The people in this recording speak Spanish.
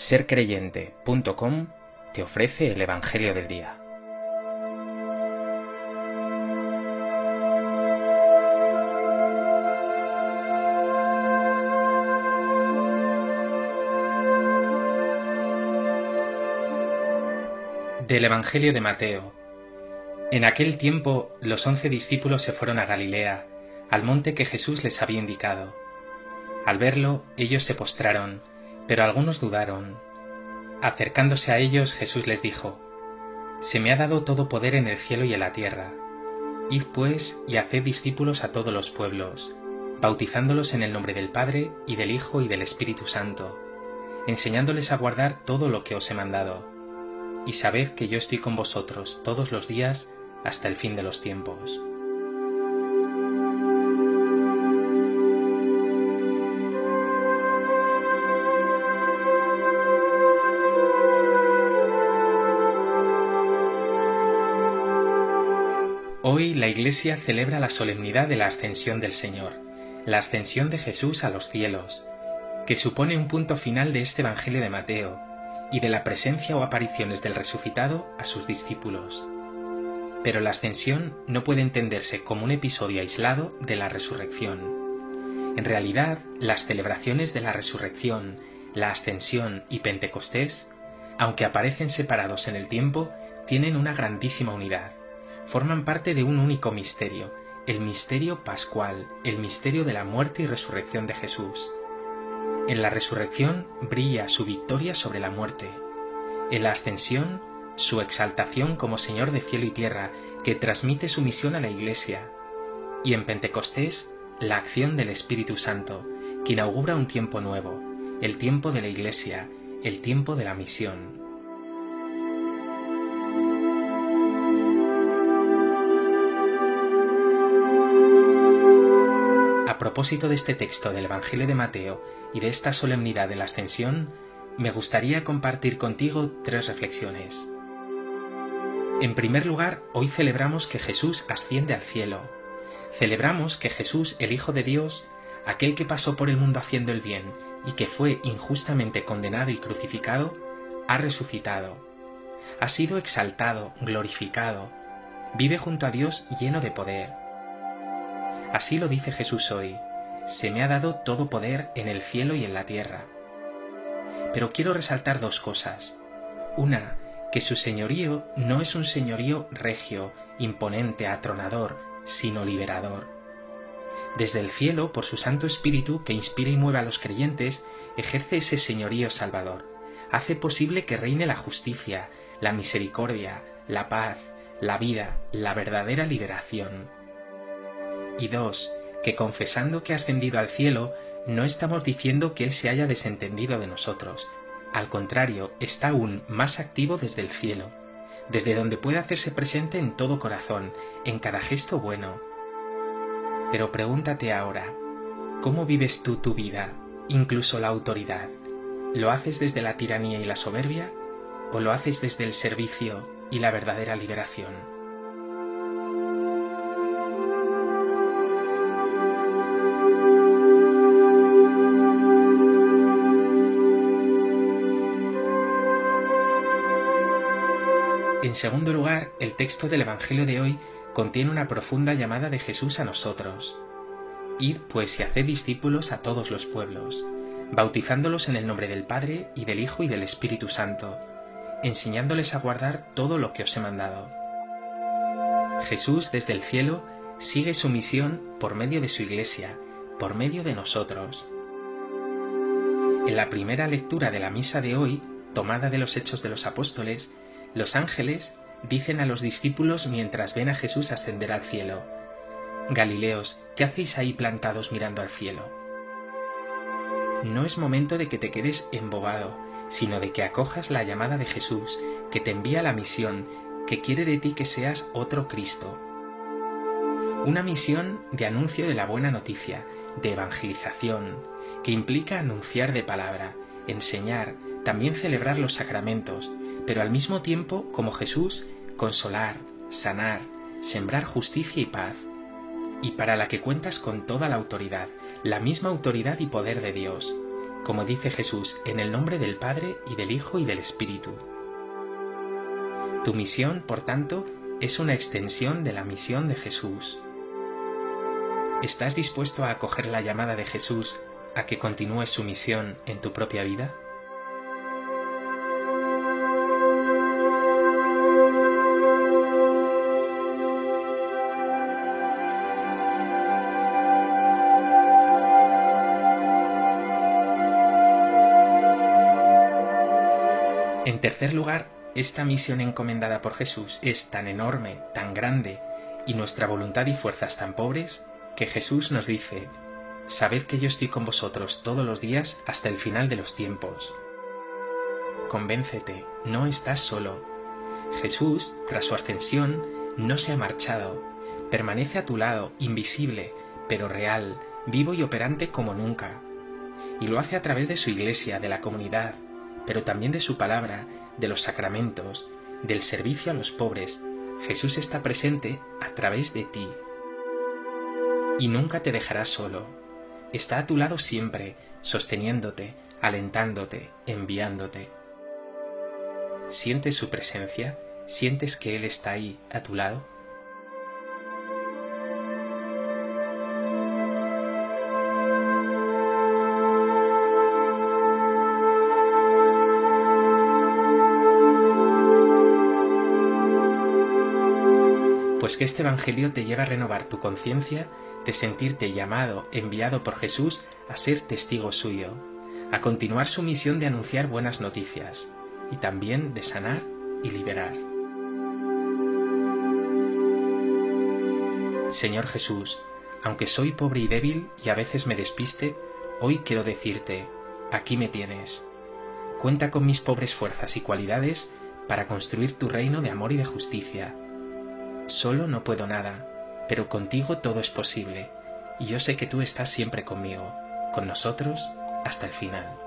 sercreyente.com te ofrece el Evangelio del Día. Del Evangelio de Mateo. En aquel tiempo los once discípulos se fueron a Galilea, al monte que Jesús les había indicado. Al verlo, ellos se postraron, pero algunos dudaron. Acercándose a ellos, Jesús les dijo, Se me ha dado todo poder en el cielo y en la tierra. Id pues y haced discípulos a todos los pueblos, bautizándolos en el nombre del Padre y del Hijo y del Espíritu Santo, enseñándoles a guardar todo lo que os he mandado. Y sabed que yo estoy con vosotros todos los días hasta el fin de los tiempos. Hoy la Iglesia celebra la solemnidad de la ascensión del Señor, la ascensión de Jesús a los cielos, que supone un punto final de este Evangelio de Mateo y de la presencia o apariciones del resucitado a sus discípulos. Pero la ascensión no puede entenderse como un episodio aislado de la resurrección. En realidad, las celebraciones de la resurrección, la ascensión y Pentecostés, aunque aparecen separados en el tiempo, tienen una grandísima unidad forman parte de un único misterio, el misterio pascual, el misterio de la muerte y resurrección de Jesús. En la resurrección brilla su victoria sobre la muerte. En la ascensión, su exaltación como Señor de cielo y tierra, que transmite su misión a la Iglesia. Y en Pentecostés, la acción del Espíritu Santo, que inaugura un tiempo nuevo, el tiempo de la Iglesia, el tiempo de la misión. Propósito de este texto del Evangelio de Mateo y de esta solemnidad de la Ascensión, me gustaría compartir contigo tres reflexiones. En primer lugar, hoy celebramos que Jesús asciende al cielo. Celebramos que Jesús, el Hijo de Dios, aquel que pasó por el mundo haciendo el bien y que fue injustamente condenado y crucificado, ha resucitado. Ha sido exaltado, glorificado. Vive junto a Dios lleno de poder Así lo dice Jesús hoy, se me ha dado todo poder en el cielo y en la tierra. Pero quiero resaltar dos cosas. Una, que su señorío no es un señorío regio, imponente, atronador, sino liberador. Desde el cielo, por su Santo Espíritu, que inspira y mueve a los creyentes, ejerce ese señorío salvador. Hace posible que reine la justicia, la misericordia, la paz, la vida, la verdadera liberación y dos, que confesando que ha ascendido al cielo, no estamos diciendo que Él se haya desentendido de nosotros. Al contrario, está aún más activo desde el cielo, desde donde puede hacerse presente en todo corazón, en cada gesto bueno. Pero pregúntate ahora, ¿cómo vives tú tu vida, incluso la autoridad? ¿Lo haces desde la tiranía y la soberbia? ¿O lo haces desde el servicio y la verdadera liberación? En segundo lugar, el texto del Evangelio de hoy contiene una profunda llamada de Jesús a nosotros. Id pues y haced discípulos a todos los pueblos, bautizándolos en el nombre del Padre y del Hijo y del Espíritu Santo, enseñándoles a guardar todo lo que os he mandado. Jesús desde el cielo sigue su misión por medio de su Iglesia, por medio de nosotros. En la primera lectura de la misa de hoy, tomada de los Hechos de los Apóstoles, los ángeles dicen a los discípulos mientras ven a Jesús ascender al cielo, Galileos, ¿qué hacéis ahí plantados mirando al cielo? No es momento de que te quedes embobado, sino de que acojas la llamada de Jesús, que te envía la misión, que quiere de ti que seas otro Cristo. Una misión de anuncio de la buena noticia, de evangelización, que implica anunciar de palabra, enseñar, también celebrar los sacramentos, pero al mismo tiempo, como Jesús, consolar, sanar, sembrar justicia y paz, y para la que cuentas con toda la autoridad, la misma autoridad y poder de Dios, como dice Jesús, en el nombre del Padre y del Hijo y del Espíritu. Tu misión, por tanto, es una extensión de la misión de Jesús. ¿Estás dispuesto a acoger la llamada de Jesús a que continúes su misión en tu propia vida? En tercer lugar, esta misión encomendada por Jesús es tan enorme, tan grande, y nuestra voluntad y fuerzas tan pobres, que Jesús nos dice, Sabed que yo estoy con vosotros todos los días hasta el final de los tiempos. Convéncete, no estás solo. Jesús, tras su ascensión, no se ha marchado, permanece a tu lado, invisible, pero real, vivo y operante como nunca. Y lo hace a través de su iglesia, de la comunidad, pero también de su palabra, de los sacramentos, del servicio a los pobres. Jesús está presente a través de ti. Y nunca te dejará solo. Está a tu lado siempre, sosteniéndote, alentándote, enviándote. ¿Sientes su presencia? ¿Sientes que Él está ahí a tu lado? Pues que este Evangelio te lleva a renovar tu conciencia de sentirte llamado, enviado por Jesús a ser testigo suyo, a continuar su misión de anunciar buenas noticias y también de sanar y liberar. Señor Jesús, aunque soy pobre y débil y a veces me despiste, hoy quiero decirte, aquí me tienes. Cuenta con mis pobres fuerzas y cualidades para construir tu reino de amor y de justicia Solo no puedo nada, pero contigo todo es posible, y yo sé que tú estás siempre conmigo, con nosotros hasta el final.